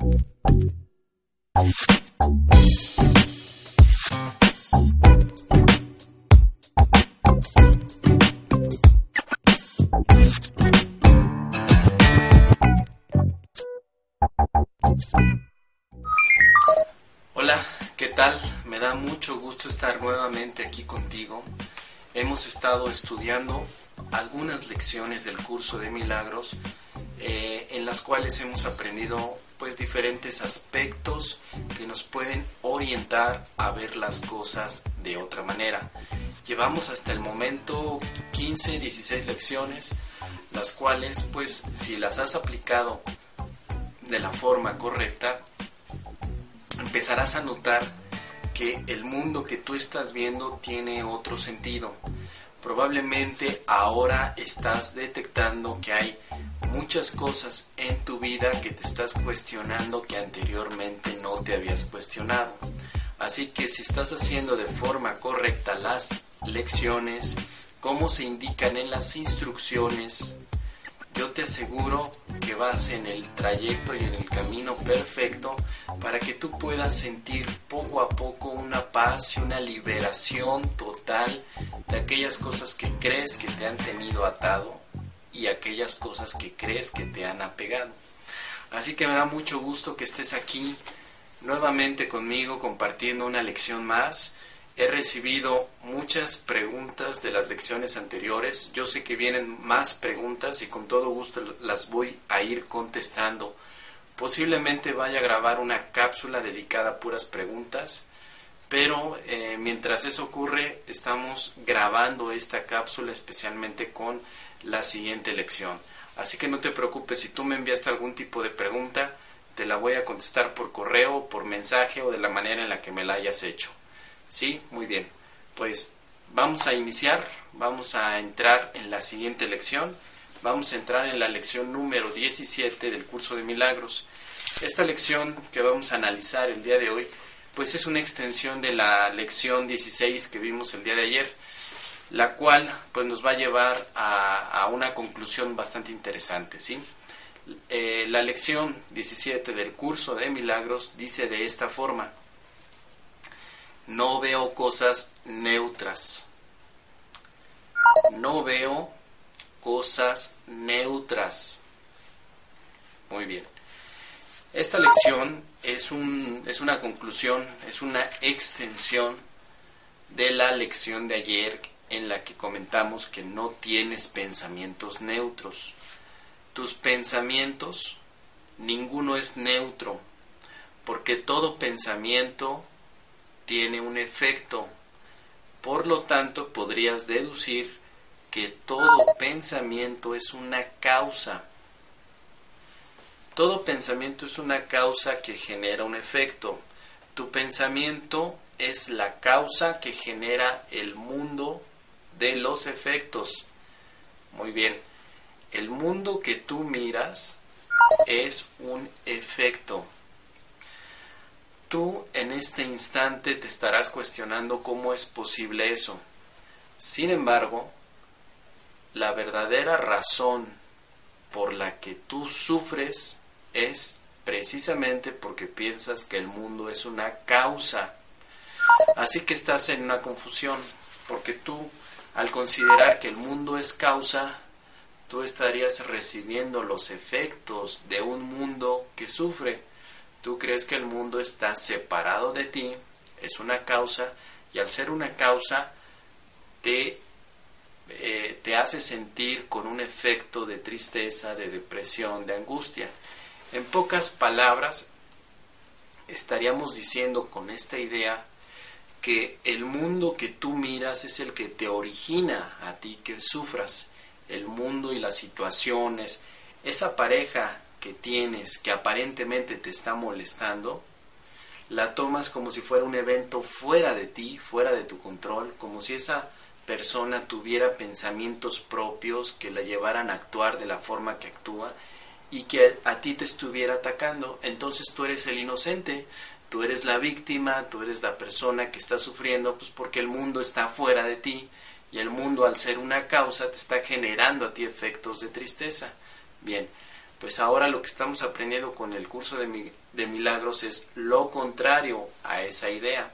Hola, ¿qué tal? Me da mucho gusto estar nuevamente aquí contigo. Hemos estado estudiando algunas lecciones del curso de milagros eh, en las cuales hemos aprendido pues diferentes aspectos que nos pueden orientar a ver las cosas de otra manera. Llevamos hasta el momento 15, 16 lecciones, las cuales pues si las has aplicado de la forma correcta, empezarás a notar que el mundo que tú estás viendo tiene otro sentido. Probablemente ahora estás detectando que hay muchas cosas en tu vida que te estás cuestionando que anteriormente no te habías cuestionado. Así que si estás haciendo de forma correcta las lecciones, como se indican en las instrucciones, yo te aseguro que vas en el trayecto y en el camino perfecto para que tú puedas sentir poco a poco una paz y una liberación total de aquellas cosas que crees que te han tenido atado y aquellas cosas que crees que te han apegado. Así que me da mucho gusto que estés aquí nuevamente conmigo compartiendo una lección más He recibido muchas preguntas de las lecciones anteriores. Yo sé que vienen más preguntas y con todo gusto las voy a ir contestando. Posiblemente vaya a grabar una cápsula dedicada a puras preguntas, pero eh, mientras eso ocurre estamos grabando esta cápsula especialmente con la siguiente lección. Así que no te preocupes si tú me enviaste algún tipo de pregunta, te la voy a contestar por correo, por mensaje o de la manera en la que me la hayas hecho. Sí, muy bien. Pues vamos a iniciar, vamos a entrar en la siguiente lección. Vamos a entrar en la lección número 17 del curso de milagros. Esta lección que vamos a analizar el día de hoy, pues es una extensión de la lección 16 que vimos el día de ayer, la cual pues nos va a llevar a, una conclusión bastante interesante, ¿sí? Eh, la lección 17 del curso de milagros dice de esta forma, no veo cosas neutras. No veo cosas neutras. Muy bien. Esta lección es, un, es una conclusión, es una extensión de la lección de ayer en la que comentamos que no tienes pensamientos neutros. Tus pensamientos, ninguno es neutro, porque todo pensamiento tiene un efecto. Por lo tanto, podrías deducir que todo pensamiento es una causa. Todo pensamiento es una causa que genera un efecto. Tu pensamiento es la causa que genera el mundo de los efectos. Muy bien, el mundo que tú miras es un efecto. Tú en este instante te estarás cuestionando cómo es posible eso. Sin embargo, la verdadera razón por la que tú sufres es precisamente porque piensas que el mundo es una causa. Así que estás en una confusión, porque tú, al considerar que el mundo es causa, tú estarías recibiendo los efectos de un mundo que sufre. Tú crees que el mundo está separado de ti, es una causa, y al ser una causa, te, eh, te hace sentir con un efecto de tristeza, de depresión, de angustia. En pocas palabras, estaríamos diciendo con esta idea que el mundo que tú miras es el que te origina a ti que sufras. El mundo y las situaciones, esa pareja que tienes que aparentemente te está molestando, la tomas como si fuera un evento fuera de ti, fuera de tu control, como si esa persona tuviera pensamientos propios que la llevaran a actuar de la forma que actúa y que a, ti te estuviera atacando. Entonces tú eres el inocente, tú eres la víctima, tú eres la persona que está sufriendo, pues porque el mundo está fuera de ti y el mundo al ser una causa te está generando a ti efectos de tristeza. Bien, pues ahora lo que estamos aprendiendo con el curso de, de milagros es lo contrario a esa idea.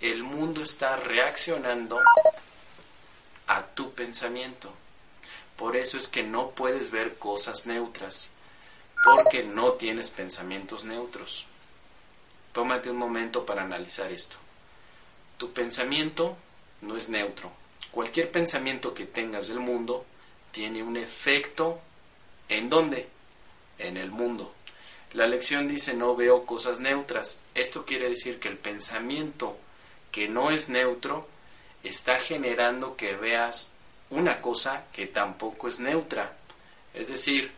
El mundo está reaccionando a tu pensamiento. Por eso es que no puedes ver cosas neutras, porque no tienes pensamientos neutros. Tómate un momento para analizar esto. Tu pensamiento no es neutro. Cualquier pensamiento que tengas del mundo tiene un efecto ¿En dónde? En el mundo. La lección dice no veo cosas neutras. Esto quiere decir que el pensamiento que no es neutro está generando que veas una cosa que tampoco es neutra. Es decir,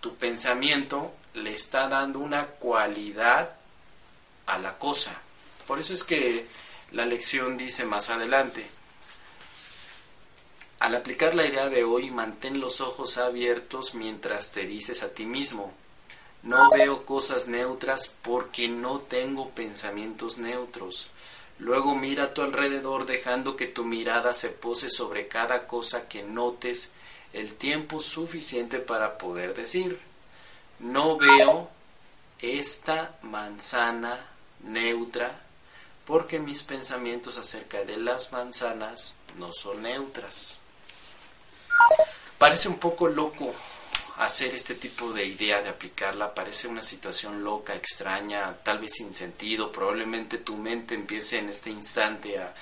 tu pensamiento le está dando una cualidad a la cosa. Por eso es que la lección dice más adelante, al aplicar la idea de hoy, mantén los ojos abiertos mientras te dices a ti mismo, no veo cosas neutras porque no tengo pensamientos neutros. Luego mira a tu alrededor dejando que tu mirada se pose sobre cada cosa que notes el tiempo suficiente para poder decir, no veo esta manzana neutra porque mis pensamientos acerca de las manzanas no son neutras. Parece un poco loco hacer este tipo de idea de aplicarla, parece una situación loca, extraña, tal vez sin sentido, probablemente tu mente empiece en este instante a,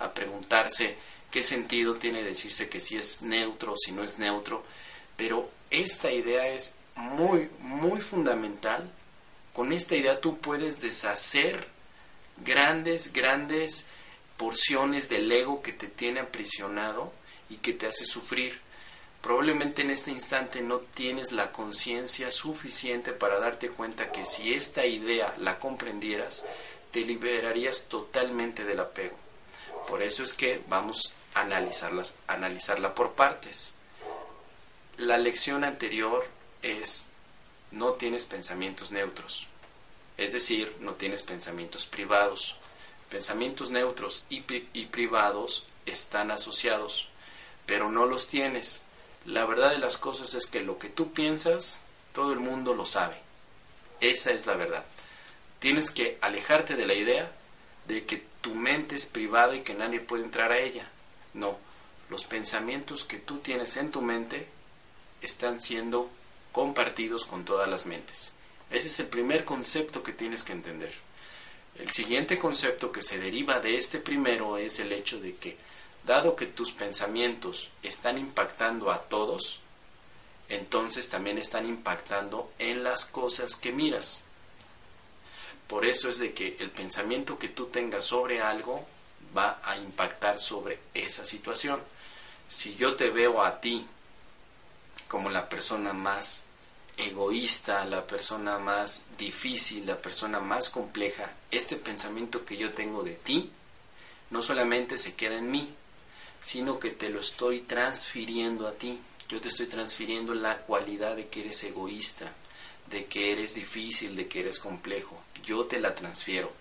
a preguntarse qué sentido tiene decirse que si es neutro o si no es neutro, pero esta idea es muy, muy fundamental. Con esta idea tú puedes deshacer grandes, grandes porciones del ego que te tiene aprisionado y que te hace sufrir. Probablemente en este instante no tienes la conciencia suficiente para darte cuenta que si esta idea la comprendieras, te liberarías totalmente del apego. Por eso es que vamos a analizarlas, analizarla por partes. La lección anterior es no tienes pensamientos neutros, es decir, no tienes pensamientos privados. Pensamientos neutros y, y privados están asociados, pero no los tienes la verdad de las cosas es que lo que tú piensas, todo el mundo lo sabe. Esa es la verdad. Tienes que alejarte de la idea de que tu mente es privada y que nadie puede entrar a ella. No, los pensamientos que tú tienes en tu mente están siendo compartidos con todas las mentes. Ese es el primer concepto que tienes que entender. El siguiente concepto que se deriva de este primero es el hecho de que Dado que tus pensamientos están impactando a todos, entonces también están impactando en las cosas que miras. Por eso es de que el pensamiento que tú tengas sobre algo va a impactar sobre esa situación. Si yo te veo a ti como la persona más egoísta, la persona más difícil, la persona más compleja, este pensamiento que yo tengo de ti no solamente se queda en mí, sino que te lo estoy transfiriendo a ti. Yo te estoy transfiriendo la cualidad de que eres egoísta, de que eres difícil, de que eres complejo. Yo te la transfiero.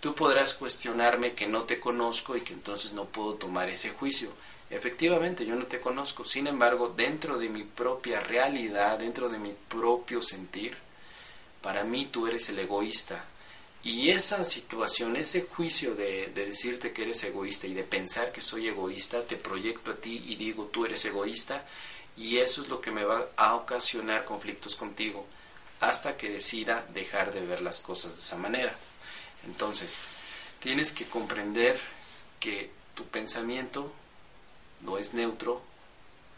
Tú podrás cuestionarme que no te conozco y que entonces no puedo tomar ese juicio. Efectivamente, yo no te conozco. Sin embargo, dentro de mi propia realidad, dentro de mi propio sentir, para mí tú eres el egoísta, y esa situación, ese juicio de, decirte que eres egoísta y de pensar que soy egoísta, te proyecto a ti y digo tú eres egoísta y eso es lo que me va a ocasionar conflictos contigo hasta que decida dejar de ver las cosas de esa manera. Entonces, tienes que comprender que tu pensamiento no es neutro,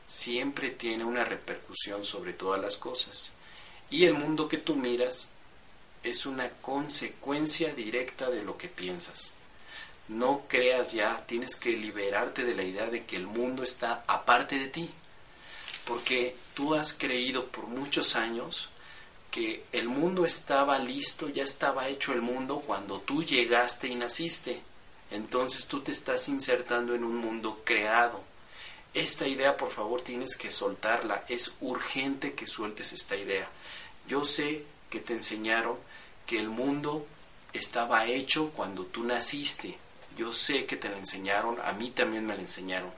siempre tiene una repercusión sobre todas las cosas. Y el mundo que tú miras es una consecuencia directa de lo que piensas. No creas ya, tienes que liberarte de la idea de que el mundo está aparte de ti. Porque tú has creído por muchos años que el mundo estaba listo, ya estaba hecho el mundo cuando tú llegaste y naciste. Entonces tú te estás insertando en un mundo creado. Esta idea, por favor, tienes que soltarla. Es urgente que sueltes esta idea. Yo sé que te enseñaron que el mundo estaba hecho cuando tú naciste. Yo sé que te lo enseñaron, a mí también me lo enseñaron.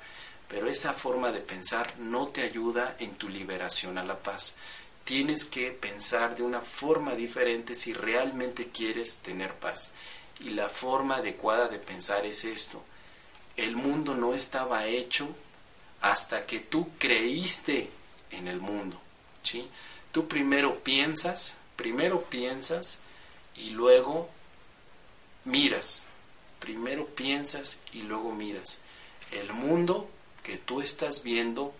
Pero esa forma de pensar no te ayuda en tu liberación a la paz. Tienes que pensar de una forma diferente si realmente quieres tener paz. Y la forma adecuada de pensar es esto. El mundo no estaba hecho hasta que tú creíste en el mundo. ¿sí? Tú primero piensas, primero piensas y luego miras. Primero piensas y luego miras. El mundo que tú estás viendo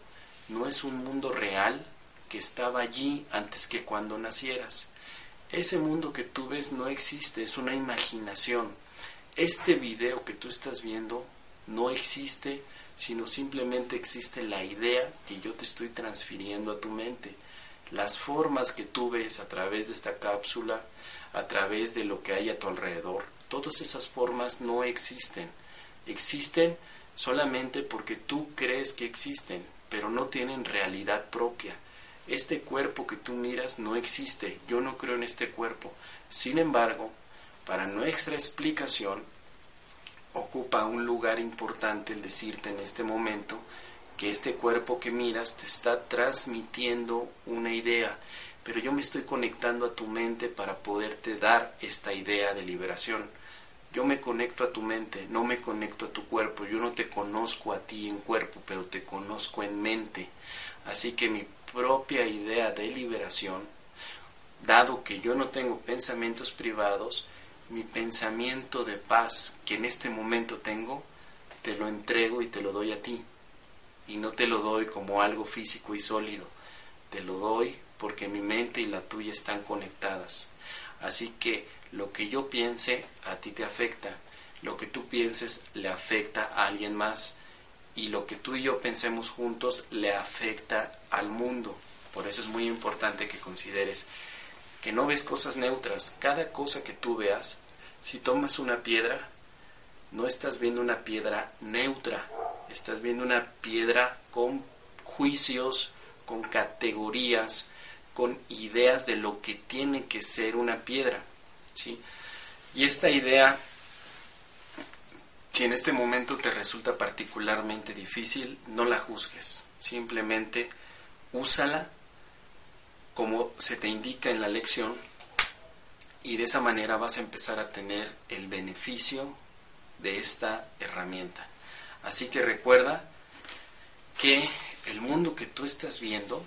no es un mundo real que estaba allí antes que cuando nacieras. Ese mundo que tú ves no existe, es una imaginación. Este video que tú estás viendo no existe, sino simplemente existe la idea que yo te estoy transfiriendo a tu mente. Las formas que tú ves a través de esta cápsula, a través de lo que hay a tu alrededor, todas esas formas no existen. Existen solamente porque tú crees que existen, pero no tienen realidad propia. Este cuerpo que tú miras no existe, yo no creo en este cuerpo. Sin embargo, para nuestra explicación, ocupa un lugar importante el decirte en este momento que este cuerpo que miras te está transmitiendo una idea, pero yo me estoy conectando a tu mente para poderte dar esta idea de liberación. Yo me conecto a tu mente, no me conecto a tu cuerpo. Yo no te conozco a ti en cuerpo, pero te conozco en mente. Así que mi propia idea de liberación, dado que yo no tengo pensamientos privados, mi pensamiento de paz que en este momento tengo, te lo entrego y te lo doy a ti. Y no te lo doy como algo físico y sólido, te lo doy porque mi mente y la tuya están conectadas. Así que lo que yo piense a ti te afecta, lo que tú pienses le afecta a alguien más y lo que tú y yo pensemos juntos le afecta al mundo. Por eso es muy importante que consideres que no ves cosas neutras. Cada cosa que tú veas, si tomas una piedra, no estás viendo una piedra neutra, estás viendo una piedra con juicios, con categorías, con ideas de lo que tiene que ser una piedra. ¿sí? Y esta idea, si en este momento te resulta particularmente difícil, no la juzgues, simplemente úsala como se te indica en la lección y de esa manera vas a empezar a tener el beneficio de esta herramienta. Así que recuerda que el mundo que tú estás viendo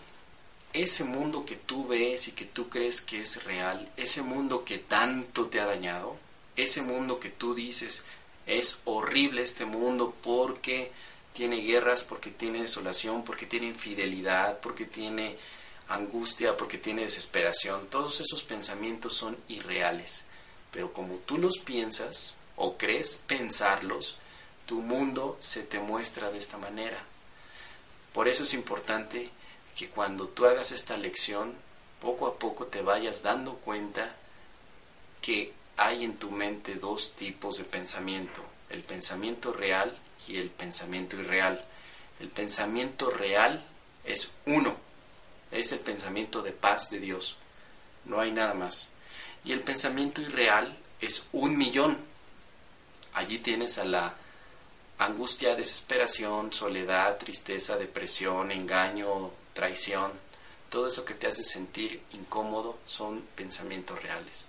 ese mundo que tú ves y que tú crees que es real, ese mundo que tanto te ha dañado, ese mundo que tú dices es horrible este mundo porque tiene guerras, porque tiene desolación, porque tiene infidelidad, porque tiene angustia, porque tiene desesperación, todos esos pensamientos son irreales. Pero como tú los piensas o crees pensarlos, tu mundo se te muestra de esta manera. Por eso es importante que cuando tú hagas esta lección, poco a poco te vayas dando cuenta que hay en tu mente dos tipos de pensamiento, el pensamiento real y el pensamiento irreal. El pensamiento real es uno, es el pensamiento de paz de Dios, no hay nada más. Y el pensamiento irreal es un millón. Allí tienes a la angustia, desesperación, soledad, tristeza, depresión, engaño, traición, todo eso que te hace sentir incómodo son pensamientos reales.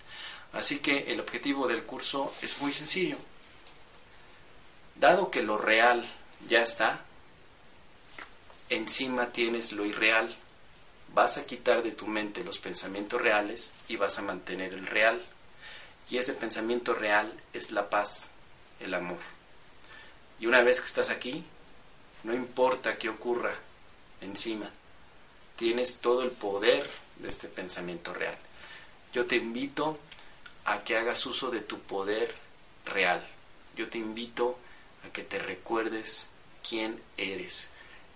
Así que el objetivo del curso es muy sencillo. Dado que lo real ya está, encima tienes lo irreal. Vas a quitar de tu mente los pensamientos reales y vas a mantener el real. Y ese pensamiento real es la paz, el amor. Y una vez que estás aquí, no importa qué ocurra encima, tienes todo el poder de este pensamiento real. Yo te invito a que hagas uso de tu poder real. Yo te invito a que te recuerdes quién eres.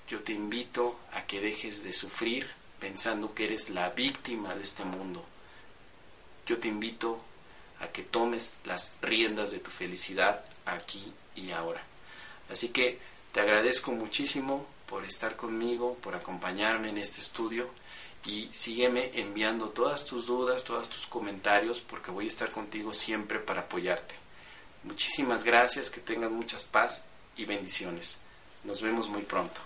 Yo te invito a que dejes de sufrir pensando que eres la víctima de este mundo. Yo te invito a que tomes las riendas de tu felicidad aquí y ahora. Así que te agradezco muchísimo por estar conmigo, por acompañarme en este estudio y sígueme enviando todas tus dudas, todos tus comentarios porque voy a estar contigo siempre para apoyarte. Muchísimas gracias, que tengan muchas paz y bendiciones. Nos vemos muy pronto.